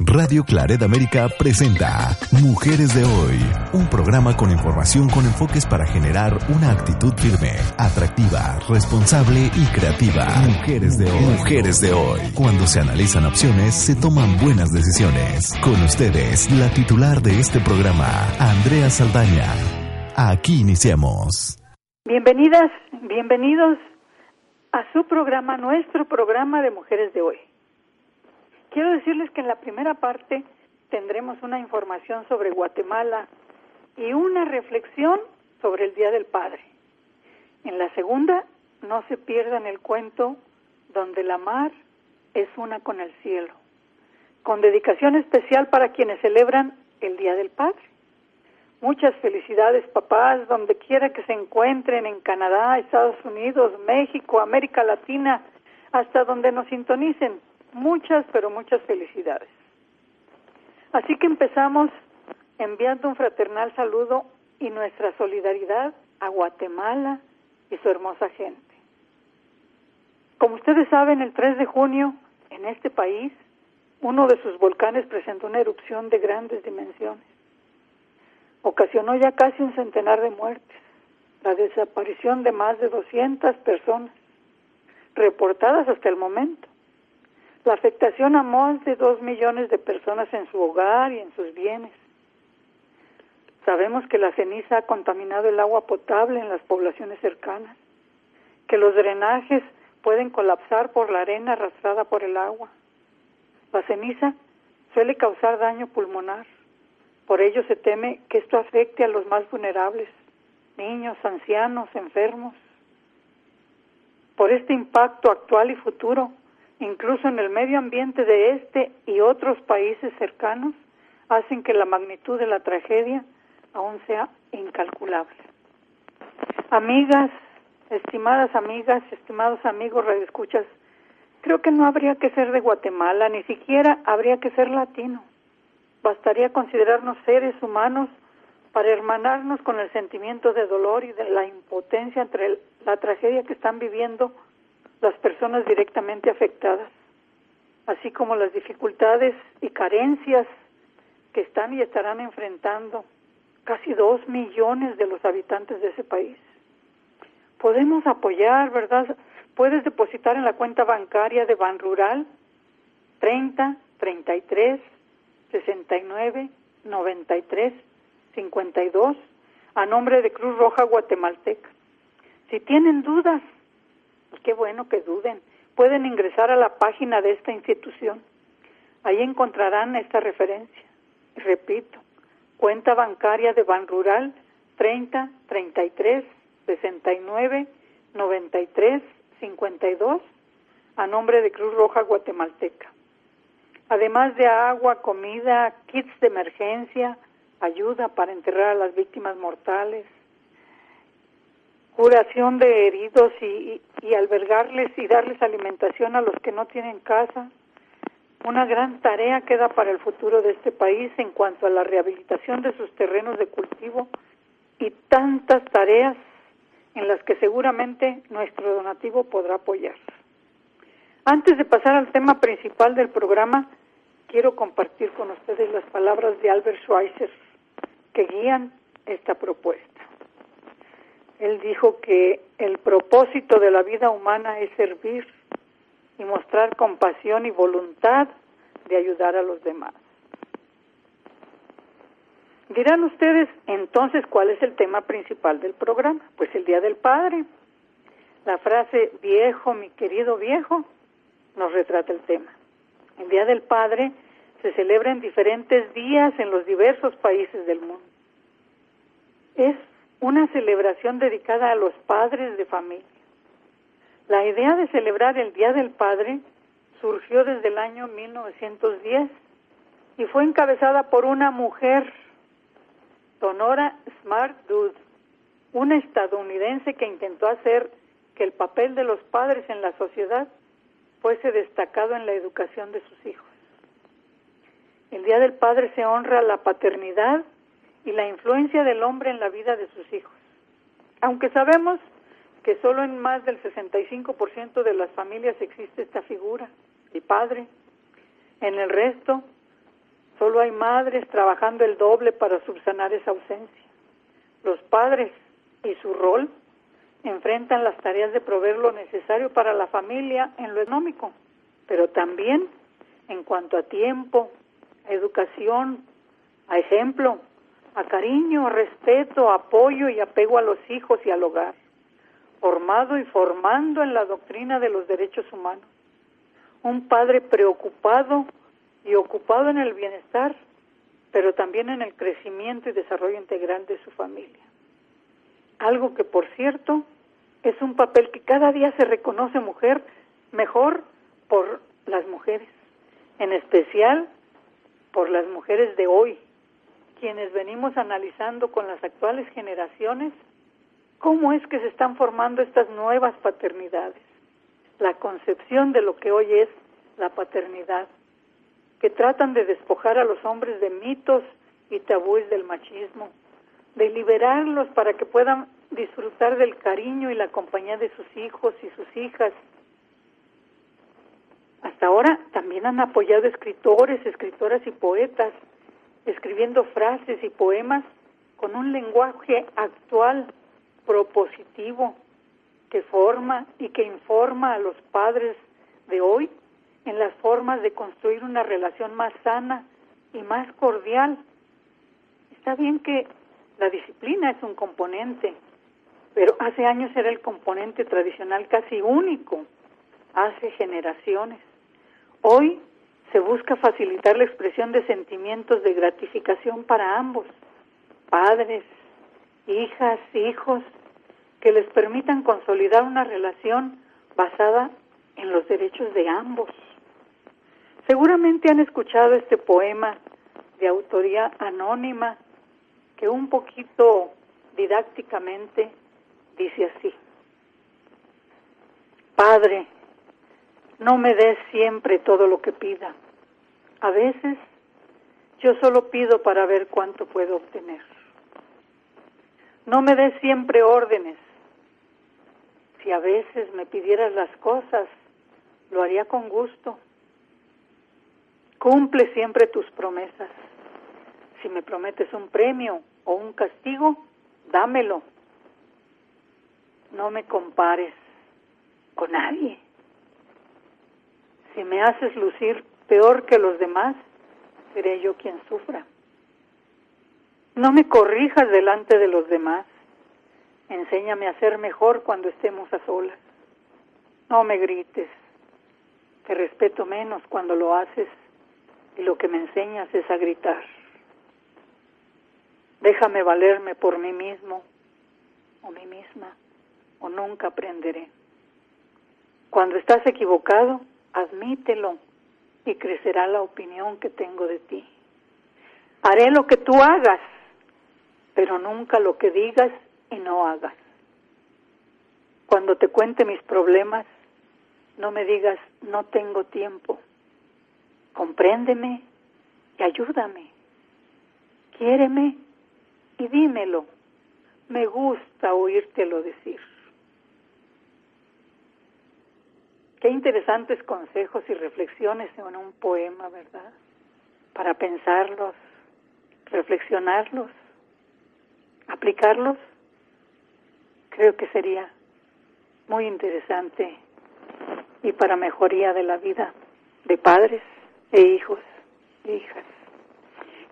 Radio Claret América presenta Mujeres de Hoy, un programa con información con enfoques para generar una actitud firme, atractiva, responsable y creativa. Mujeres de Hoy. Mujeres de Hoy. Cuando se analizan opciones, se toman buenas decisiones. Con ustedes, la titular de este programa, Andrea Saldaña. Aquí iniciamos. Bienvenidas, bienvenidos a su programa, nuestro programa de Mujeres de Hoy. Quiero decirles que en la primera parte tendremos una información sobre Guatemala y una reflexión sobre el Día del Padre. En la segunda, no se pierdan el cuento donde la mar es una con el cielo, con dedicación especial para quienes celebran el Día del Padre. Muchas felicidades papás, donde quiera que se encuentren, en Canadá, Estados Unidos, México, América Latina, hasta donde nos sintonicen muchas, pero muchas felicidades. Así que empezamos enviando un fraternal saludo y nuestra solidaridad a Guatemala y su hermosa gente. Como ustedes saben, el 3 de junio, en este país, uno de sus volcanes presentó una erupción de grandes dimensiones. Ocasionó ya casi un centenar de muertes, la desaparición de más de 200 personas, reportadas hasta el momento la afectación a más de dos millones de personas en su hogar y en sus bienes. Sabemos que la ceniza ha contaminado el agua potable en las poblaciones cercanas, que los drenajes pueden colapsar por la arena arrastrada por el agua. La ceniza suele causar daño pulmonar. Por ello se teme que esto afecte a los más vulnerables, niños, ancianos, enfermos. Por este impacto actual y futuro, incluso en el medio ambiente de este y otros países cercanos, hacen que la magnitud de la tragedia aún sea incalculable. Amigas, estimadas amigas, estimados amigos radioescuchas, creo que no habría que ser de Guatemala, ni siquiera habría que ser latino. Bastaría considerarnos seres humanos para hermanarnos con el sentimiento de dolor y de la impotencia entre la tragedia que están viviendo las personas directamente afectadas, así como las dificultades y carencias que están y estarán enfrentando casi dos millones de los habitantes de ese país. Podemos apoyar, ¿verdad? Puedes depositar en la cuenta bancaria de Ban Rural 30 33 69 93 52 a nombre de Cruz Roja Guatemalteca. Si tienen dudas qué bueno que duden. Pueden ingresar a la página de esta institución. Ahí encontrarán esta referencia. Repito, cuenta bancaria de Ban Rural 30 33 69 93 52 a nombre de Cruz Roja Guatemalteca. Además de agua, comida, kits de emergencia, ayuda para enterrar a las víctimas mortales, curación de heridos y, albergarles y darles alimentación a los que no tienen casa. Una gran tarea queda para el futuro de este país en cuanto a la rehabilitación de sus terrenos de cultivo y tantas tareas en las que seguramente nuestro donativo podrá apoyar. Antes de pasar al tema principal del programa, quiero compartir con ustedes las palabras de Albert Schweitzer que guían esta propuesta. Él dijo que el propósito de la vida humana es servir y mostrar compasión y voluntad de ayudar a los demás. Dirán ustedes, entonces, ¿cuál es el tema principal del programa? Pues el Día del Padre. La frase viejo, mi querido viejo, nos retrata el tema. El Día del Padre se celebra en diferentes días en los diversos países del mundo. Es una celebración dedicada a los padres de familia. La idea de celebrar el Día del Padre surgió desde el año 1910 y fue encabezada por una mujer, Sonora Smart Dude, una estadounidense que intentó hacer que el papel de los padres en la sociedad fuese destacado en la educación de sus hijos. El Día del Padre se honra la paternidad y la influencia del hombre en la vida de sus hijos. Aunque sabemos que solo en más del 65% de las familias existe esta figura, el padre, en el resto solo hay madres trabajando el doble para subsanar esa ausencia. Los padres y su rol enfrentan las tareas de proveer lo necesario para la familia en lo económico, pero también en cuanto a tiempo, a educación, a ejemplo, a cariño, respeto, apoyo y apego a los hijos y al hogar, formado y formando en la doctrina de los derechos humanos. Un padre preocupado y ocupado en el bienestar, pero también en el crecimiento y desarrollo integral de su familia. Algo que, por cierto, es un papel que cada día se reconoce mujer mejor por las mujeres, en especial por las mujeres de hoy, quienes venimos analizando con las actuales generaciones cómo es que se están formando estas nuevas paternidades, la concepción de lo que hoy es la paternidad, que tratan de despojar a los hombres de mitos y tabúes del machismo, de liberarlos para que puedan disfrutar del cariño y la compañía de sus hijos y sus hijas. Hasta ahora también han apoyado escritores, escritoras y poetas escribiendo frases y poemas con un lenguaje actual, propositivo, que forma y que informa a los padres de hoy en las formas de construir una relación más sana y más cordial. Está bien que la disciplina es un componente, pero hace años era el componente tradicional casi único, hace generaciones. Hoy se busca facilitar la expresión de sentimientos de gratificación para ambos, padres, hijas, hijos, que les permitan consolidar una relación basada en los derechos de ambos. Seguramente han escuchado este poema de autoría anónima que un poquito didácticamente dice así. Padre, no me des siempre todo lo que pida. A veces yo solo pido para ver cuánto puedo obtener. No me des siempre órdenes. Si a veces me pidieras las cosas, lo haría con gusto. Cumple siempre tus promesas. Si me prometes un premio o un castigo, dámelo. No me compares con nadie. Si me haces lucir peor que los demás, seré yo quien sufra. No me corrijas delante de los demás. Enséñame a ser mejor cuando estemos a solas. No me grites. Te respeto menos cuando lo haces y lo que me enseñas es a gritar. Déjame valerme por mí mismo o mí misma o nunca aprenderé. Cuando estás equivocado, admítelo y crecerá la opinión que tengo de ti. Haré lo que tú hagas, pero nunca lo que digas y no hagas. Cuando te cuente mis problemas, no me digas no tengo tiempo. Compréndeme y ayúdame. Quiéreme y dímelo. Me gusta oírtelo decir. Qué interesantes consejos y reflexiones en un poema, ¿verdad? Para pensarlos, reflexionarlos, aplicarlos. Creo que sería muy interesante y para mejoría de la vida de padres e hijos e hijas.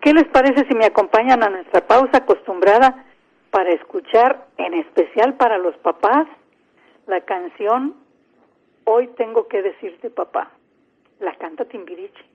¿Qué les parece si me acompañan a nuestra pausa acostumbrada para escuchar, en especial para los papás, la canción Hoy tengo que decirte papá. La canta Timbiriche.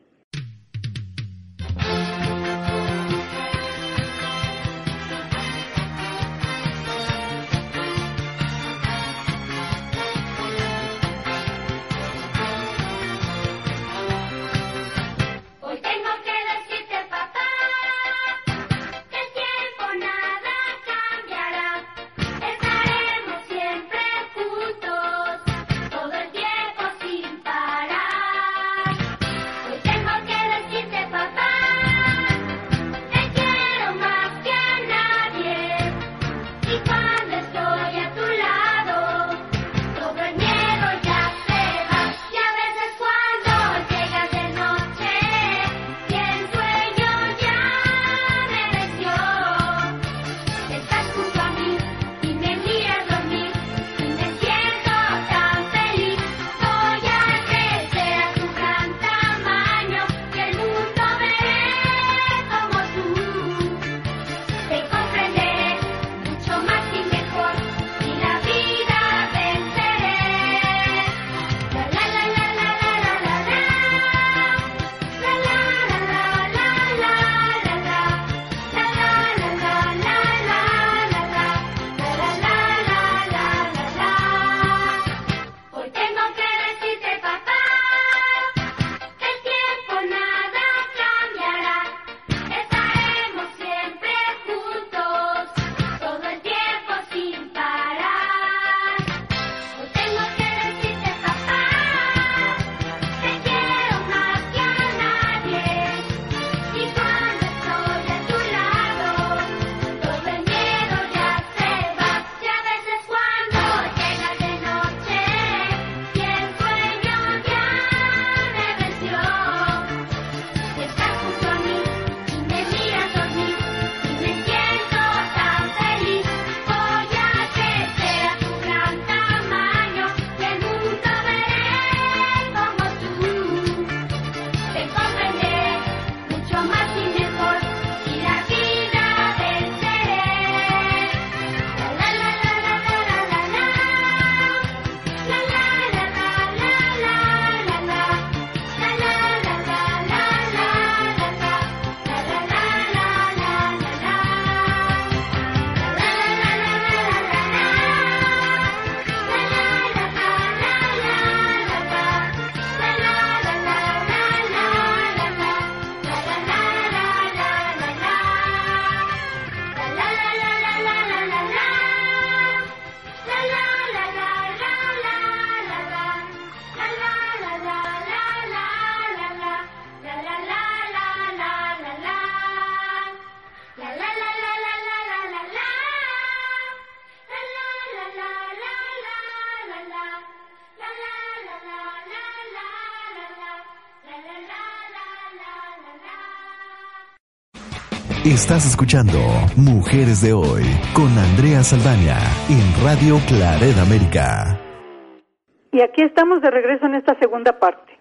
Estás escuchando Mujeres de Hoy con Andrea Saldaña en Radio Claret América. Y aquí estamos de regreso en esta segunda parte.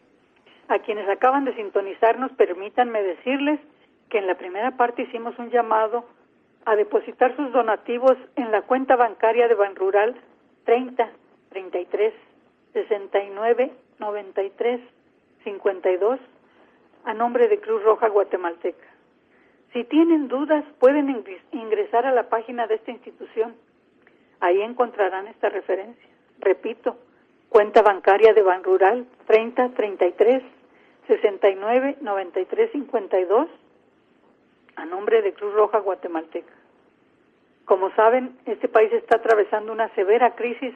A quienes acaban de sintonizarnos, permítanme decirles que en la primera parte hicimos un llamado a depositar sus donativos en la cuenta bancaria de Banrural 30 33 69 93 52 a nombre de Cruz Roja Guatemalteca. Si tienen dudas, pueden ingresar a la página de esta institución. Ahí encontrarán esta referencia. Repito, cuenta bancaria de Ban Rural 30 33 69 93 52 a nombre de Cruz Roja Guatemalteca. Como saben, este país está atravesando una severa crisis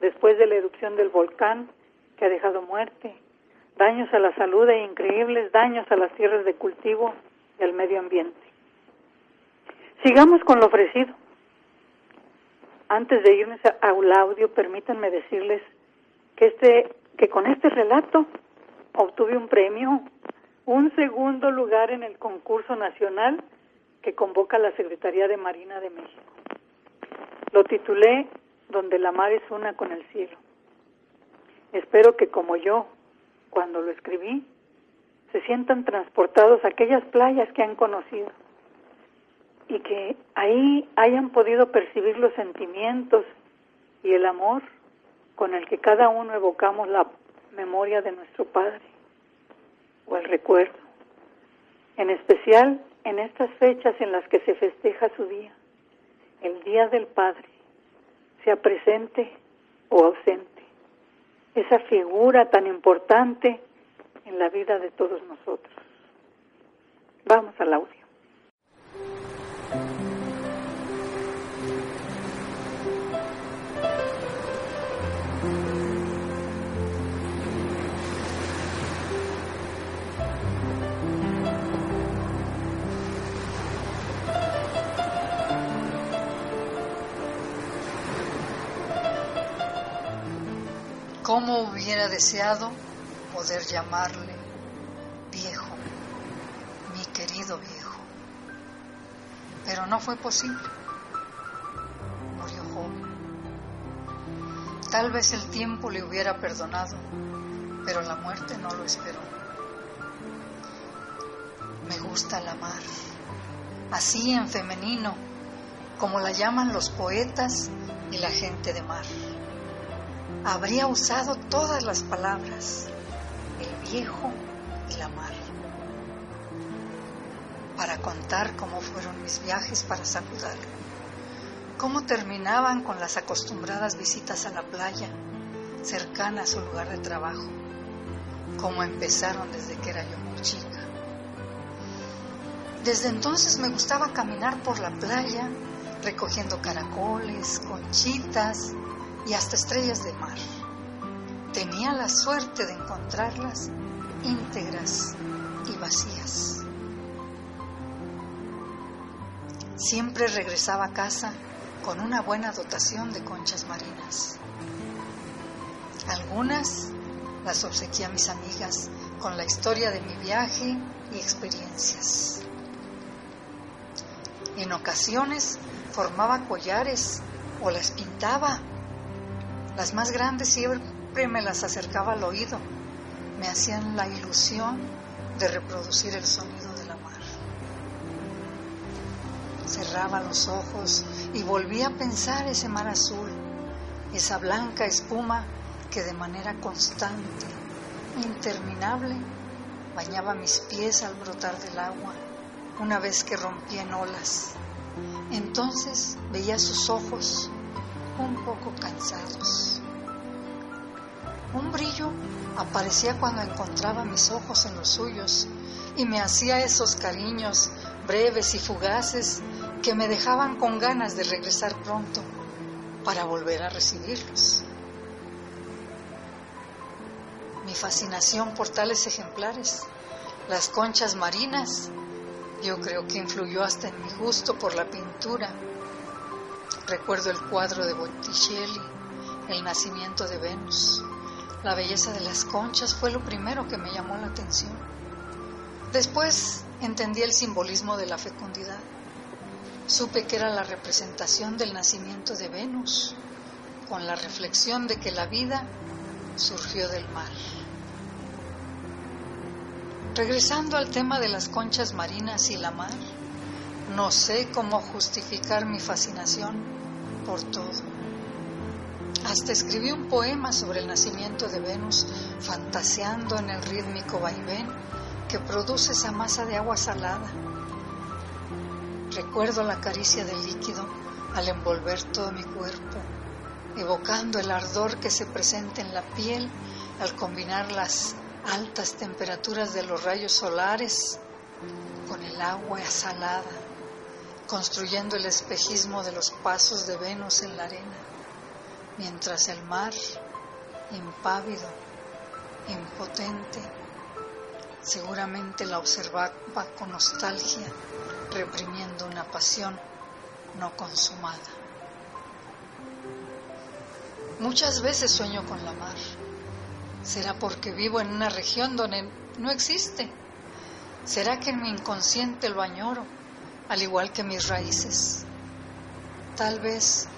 después de la erupción del volcán que ha dejado muerte, daños a la salud e increíbles daños a las tierras de cultivo al medio ambiente. Sigamos con lo ofrecido. Antes de irnos al audio, permítanme decirles que este que con este relato obtuve un premio, un segundo lugar en el concurso nacional que convoca la Secretaría de Marina de México. Lo titulé Donde la mar es una con el cielo. Espero que como yo, cuando lo escribí, se sientan transportados a aquellas playas que han conocido y que ahí hayan podido percibir los sentimientos y el amor con el que cada uno evocamos la memoria de nuestro Padre o el recuerdo, en especial en estas fechas en las que se festeja su día, el Día del Padre, sea presente o ausente, esa figura tan importante en la vida de todos nosotros. Vamos al audio. ¿Cómo hubiera deseado poder llamarle viejo, mi querido viejo? Pero no fue posible. Murió joven. Tal vez el tiempo le hubiera perdonado, pero la muerte no lo esperó. Me gusta la mar, así en femenino, como la llaman los poetas y la gente de mar habría usado todas las palabras, el viejo y la mar, para contar cómo fueron mis viajes para saludarlo, cómo terminaban con las acostumbradas visitas a la playa, cercana a su lugar de trabajo, cómo empezaron desde que era yo muy chica. Desde entonces me gustaba caminar por la playa, recogiendo caracoles, conchitas, y hasta estrellas de mar. Tenía la suerte de encontrarlas íntegras y vacías. Siempre regresaba a casa con una buena dotación de conchas marinas. Algunas las obsequié a mis amigas con la historia de mi viaje y experiencias. En ocasiones formaba collares o las pintaba las más grandes siempre me las acercaba al oído, me hacían la ilusión de reproducir el sonido de la mar. Cerraba los ojos y volvía a pensar ese mar azul, esa blanca espuma que de manera constante, interminable, bañaba mis pies al brotar del agua una vez que rompía en olas. Entonces veía sus ojos un poco cansados. Un brillo aparecía cuando encontraba mis ojos en los suyos y me hacía esos cariños breves y fugaces que me dejaban con ganas de regresar pronto para volver a recibirlos. Mi fascinación por tales ejemplares, las conchas marinas, yo creo que influyó hasta en mi gusto por la pintura Recuerdo el cuadro de Botticelli, El nacimiento de Venus. La belleza de las conchas fue lo primero que me llamó la atención. Después entendí el simbolismo de la fecundidad. Supe que era la representación del nacimiento de Venus, con la reflexión de que la vida surgió del mar. Regresando al tema de las conchas marinas y la mar, no sé cómo justificar mi fascinación por todo. Hasta escribí un poema sobre el nacimiento de Venus, fantaseando en el rítmico vaivén que produce esa masa de agua salada. Recuerdo la caricia del líquido al envolver todo mi cuerpo, evocando el ardor que se presenta en la piel al combinar las altas temperaturas de los rayos solares con el agua salada, construyendo el espejismo de los pasos de Venus en la arena, mientras el mar, impávido, impotente, seguramente la observaba con nostalgia, reprimiendo una pasión no consumada. Muchas veces sueño con la mar ¿Será porque vivo en una región donde no existe? ¿Será que en mi inconsciente lo añoro, al igual que mis raíces? Tal vez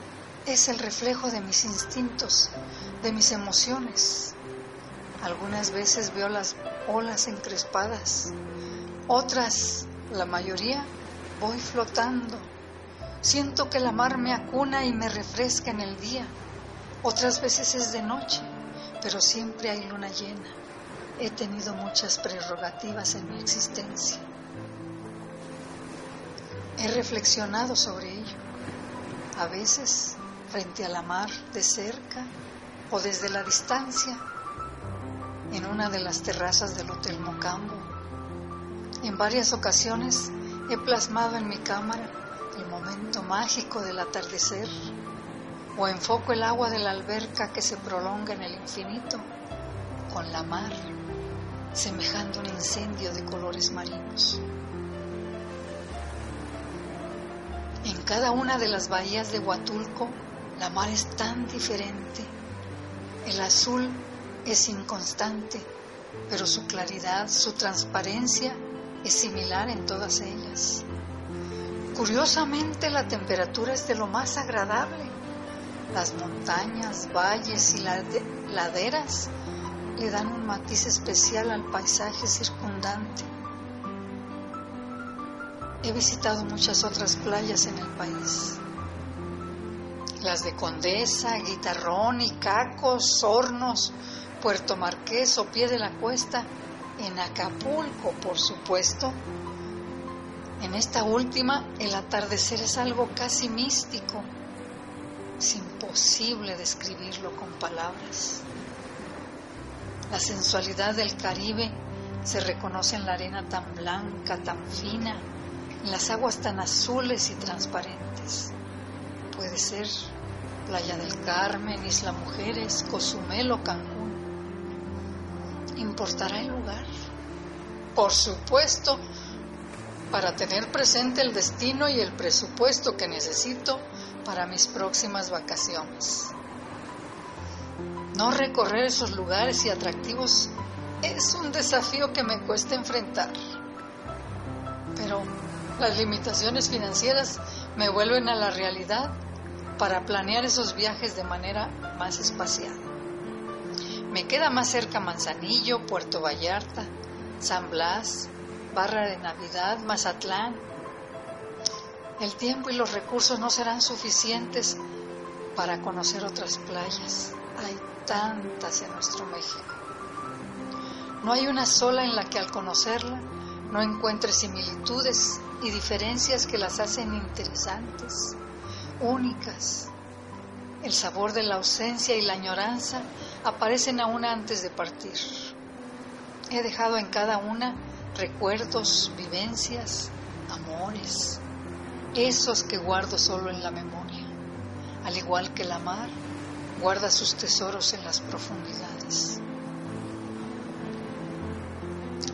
es el reflejo de mis instintos, de mis emociones. Algunas veces veo las olas encrespadas, otras, la mayoría, voy flotando. Siento que la mar me acuna y me refresca en el día. Otras veces es de noche pero siempre hay luna llena. He tenido muchas prerrogativas en mi existencia. He reflexionado sobre ello, a veces frente a la mar de cerca o desde la distancia, en una de las terrazas del Hotel Mocambo. En varias ocasiones he plasmado en mi cámara el momento mágico del atardecer o enfoco el agua de la alberca que se prolonga en el infinito con la mar, semejando un incendio de colores marinos. En cada una de las bahías de Huatulco, la mar es tan diferente. El azul es inconstante, pero su claridad, su transparencia es similar en todas ellas. Curiosamente, la temperatura es de lo más agradable las montañas, valles y laderas le dan un matiz especial al paisaje circundante. He visitado muchas otras playas en el país. Las de Condesa, Guitarrón, Icacos, Hornos, Puerto Marqués o Pie de la Cuesta, en Acapulco, por supuesto. En esta última, el atardecer es algo casi místico es imposible describirlo con palabras. La sensualidad del Caribe se reconoce en la arena tan blanca, tan fina, en las aguas tan azules y transparentes. Puede ser Playa del Carmen, Isla Mujeres, Cozumel o Cancún. ¿Importará el lugar? Por supuesto, para tener presente el destino y el presupuesto que necesito para mis próximas vacaciones. No recorrer esos lugares y atractivos es un desafío que me cuesta enfrentar. Pero las limitaciones financieras me vuelven a la realidad para planear esos viajes de manera más espaciada. Me queda más cerca Manzanillo, Puerto Vallarta, San Blas, Barra de Navidad, Mazatlán, el tiempo y los recursos no serán suficientes para conocer otras playas. Hay tantas en nuestro México. No hay una sola en la que al conocerla no encuentre similitudes y diferencias que las hacen interesantes, únicas. El sabor de la ausencia y la añoranza aparecen aún antes de partir. He dejado en cada una recuerdos, vivencias, amores, esos que guardo solo en la memoria, al igual que la mar guarda sus tesoros en las profundidades.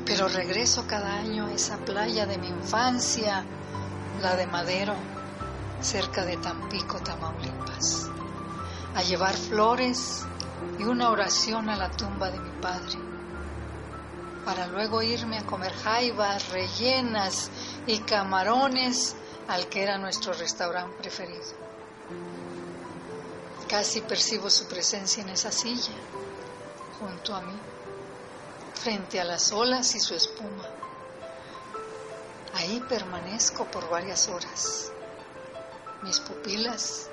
Pero regreso cada año a esa playa de mi infancia, la de Madero, cerca de Tampico, Tamaulipas, a llevar flores y una oración a la tumba de mi padre, para luego irme a comer jaivas, rellenas y camarones al que era nuestro restaurante preferido. Casi percibo su presencia en esa silla, junto a mí, frente a las olas y su espuma. Ahí permanezco por varias horas. Mis pupilas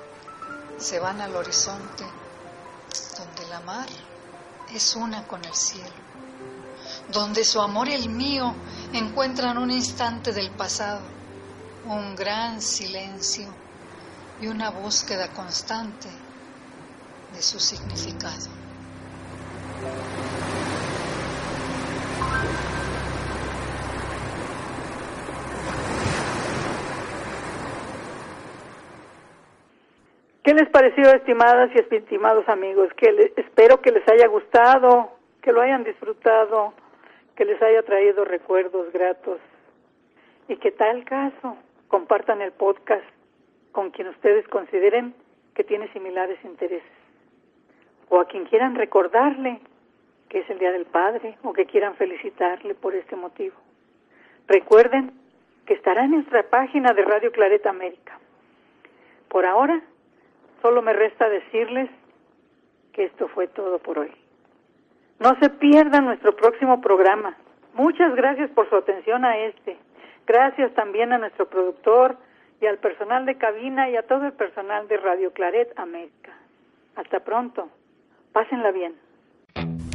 se van al horizonte, donde la mar es una con el cielo, donde su amor y el mío encuentran un instante del pasado, un gran silencio y una búsqueda constante de su significado. ¿Qué les pareció, estimadas y estimados amigos? Que espero que les haya gustado, que lo hayan disfrutado, que les haya traído recuerdos gratos y que tal caso compartan el podcast con quien ustedes consideren que tiene similares intereses o a quien quieran recordarle que es el Día del Padre o que quieran felicitarle por este motivo. Recuerden que estará en nuestra página de Radio Clareta América. Por ahora, Solo me resta decirles que esto fue todo por hoy. No se pierdan nuestro próximo programa. Muchas gracias por su atención a este. Gracias también a nuestro productor y al personal de cabina y a todo el personal de Radio Claret América. Hasta pronto. Pásenla bien.